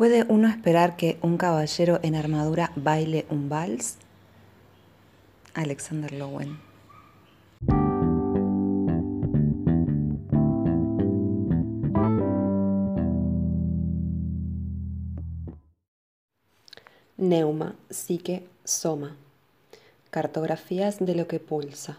¿Puede uno esperar que un caballero en armadura baile un vals? Alexander Lowen. Neuma, psique, soma. Cartografías de lo que pulsa.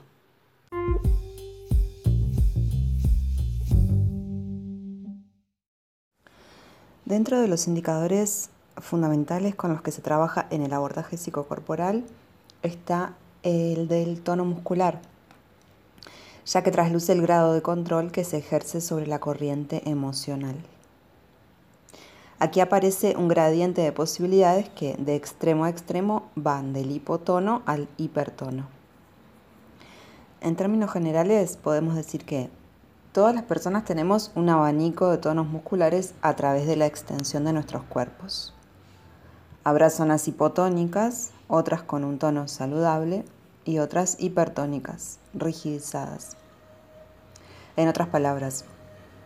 Dentro de los indicadores fundamentales con los que se trabaja en el abordaje psicocorporal está el del tono muscular, ya que trasluce el grado de control que se ejerce sobre la corriente emocional. Aquí aparece un gradiente de posibilidades que de extremo a extremo van del hipotono al hipertono. En términos generales podemos decir que todas las personas tenemos un abanico de tonos musculares a través de la extensión de nuestros cuerpos. Habrá zonas hipotónicas, otras con un tono saludable y otras hipertónicas, rigidizadas. En otras palabras,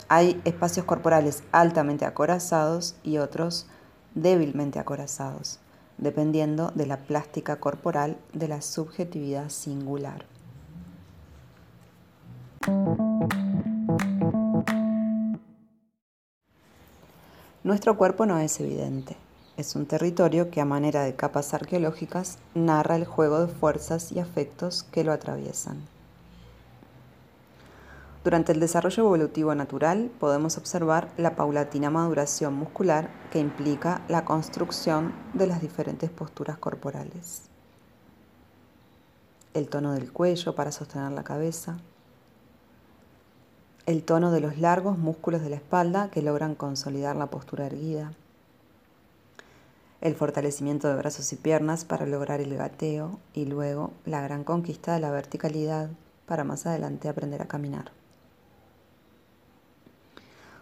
hay espacios corporales altamente acorazados y otros débilmente acorazados, dependiendo de la plástica corporal de la subjetividad singular. Nuestro cuerpo no es evidente. Es un territorio que a manera de capas arqueológicas narra el juego de fuerzas y afectos que lo atraviesan. Durante el desarrollo evolutivo natural podemos observar la paulatina maduración muscular que implica la construcción de las diferentes posturas corporales. El tono del cuello para sostener la cabeza. El tono de los largos músculos de la espalda que logran consolidar la postura erguida. El fortalecimiento de brazos y piernas para lograr el gateo y luego la gran conquista de la verticalidad para más adelante aprender a caminar.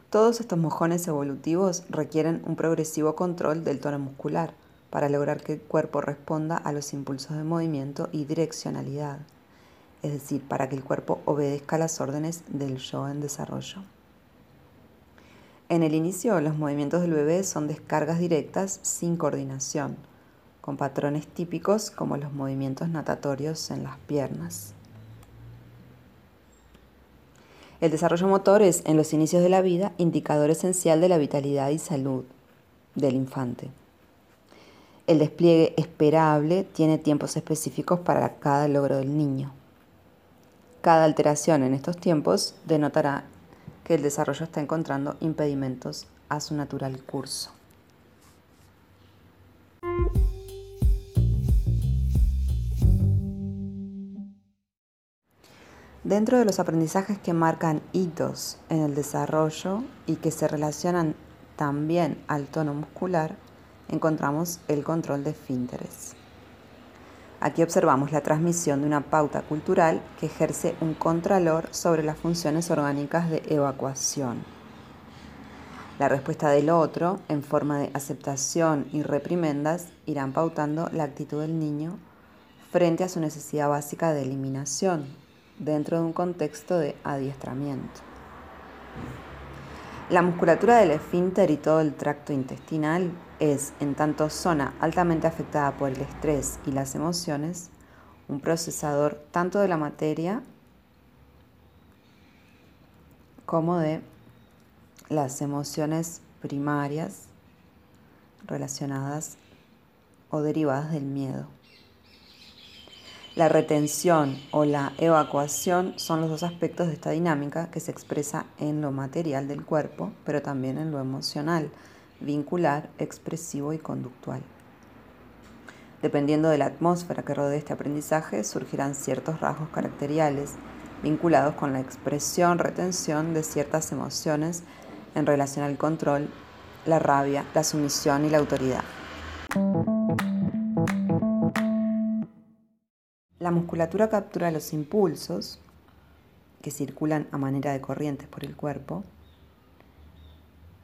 Todos estos mojones evolutivos requieren un progresivo control del tono muscular para lograr que el cuerpo responda a los impulsos de movimiento y direccionalidad, es decir, para que el cuerpo obedezca las órdenes del yo en desarrollo. En el inicio, los movimientos del bebé son descargas directas sin coordinación, con patrones típicos como los movimientos natatorios en las piernas. El desarrollo motor es, en los inicios de la vida, indicador esencial de la vitalidad y salud del infante. El despliegue esperable tiene tiempos específicos para cada logro del niño. Cada alteración en estos tiempos denotará que el desarrollo está encontrando impedimentos a su natural curso. Dentro de los aprendizajes que marcan hitos en el desarrollo y que se relacionan también al tono muscular, encontramos el control de esfínteres. Aquí observamos la transmisión de una pauta cultural que ejerce un contralor sobre las funciones orgánicas de evacuación. La respuesta del otro, en forma de aceptación y reprimendas, irán pautando la actitud del niño frente a su necesidad básica de eliminación, dentro de un contexto de adiestramiento. La musculatura del esfínter y todo el tracto intestinal es, en tanto zona altamente afectada por el estrés y las emociones, un procesador tanto de la materia como de las emociones primarias relacionadas o derivadas del miedo. La retención o la evacuación son los dos aspectos de esta dinámica que se expresa en lo material del cuerpo, pero también en lo emocional, vincular, expresivo y conductual. Dependiendo de la atmósfera que rodee este aprendizaje, surgirán ciertos rasgos caracteriales vinculados con la expresión, retención de ciertas emociones en relación al control, la rabia, la sumisión y la autoridad. Musculatura captura los impulsos que circulan a manera de corrientes por el cuerpo,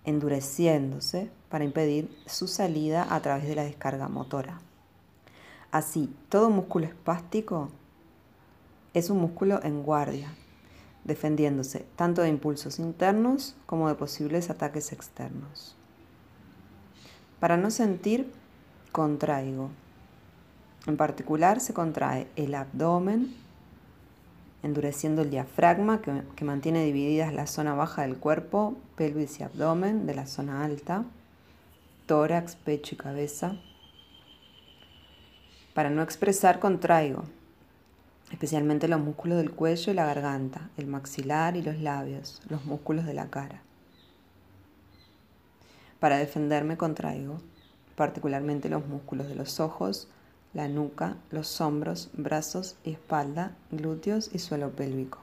endureciéndose para impedir su salida a través de la descarga motora. Así, todo músculo espástico es un músculo en guardia, defendiéndose tanto de impulsos internos como de posibles ataques externos. Para no sentir, contraigo. En particular se contrae el abdomen, endureciendo el diafragma que, mantiene divididas la zona baja del cuerpo, pelvis y abdomen de la zona alta, tórax, pecho y cabeza. Para no expresar, contraigo, especialmente los músculos del cuello y la garganta, el maxilar y los labios, los músculos de la cara. Para defenderme, contraigo, particularmente los músculos de los ojos, la nuca, los hombros, brazos y espalda, glúteos y suelo pélvico.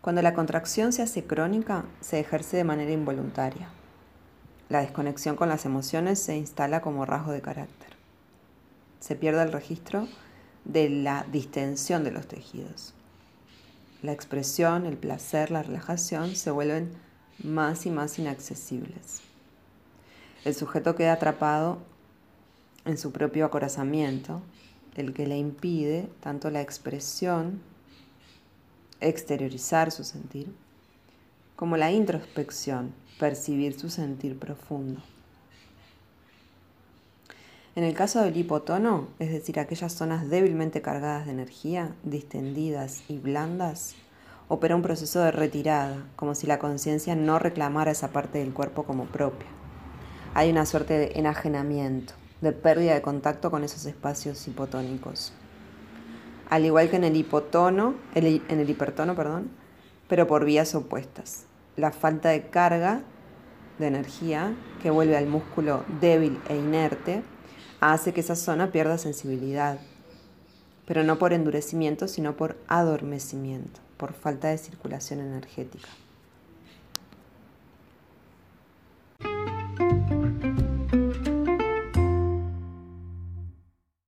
Cuando la contracción se hace crónica, se ejerce de manera involuntaria. La desconexión con las emociones se instala como rasgo de carácter. Se pierde el registro de la distensión de los tejidos. La expresión, el placer, la relajación se vuelven más y más inaccesibles. El sujeto queda atrapado en su propio acorazamiento, el que le impide tanto la expresión, exteriorizar su sentir, como la introspección, percibir su sentir profundo. En el caso del hipotono, es decir, aquellas zonas débilmente cargadas de energía, distendidas y blandas, opera un proceso de retirada, como si la conciencia no reclamara esa parte del cuerpo como propia. Hay una suerte de enajenamiento de pérdida de contacto con esos espacios hipotónicos. Al igual que en el hipotono, en el hipertono, perdón, pero por vías opuestas. La falta de carga de energía que vuelve al músculo débil e inerte hace que esa zona pierda sensibilidad, pero no por endurecimiento, sino por adormecimiento, por falta de circulación energética.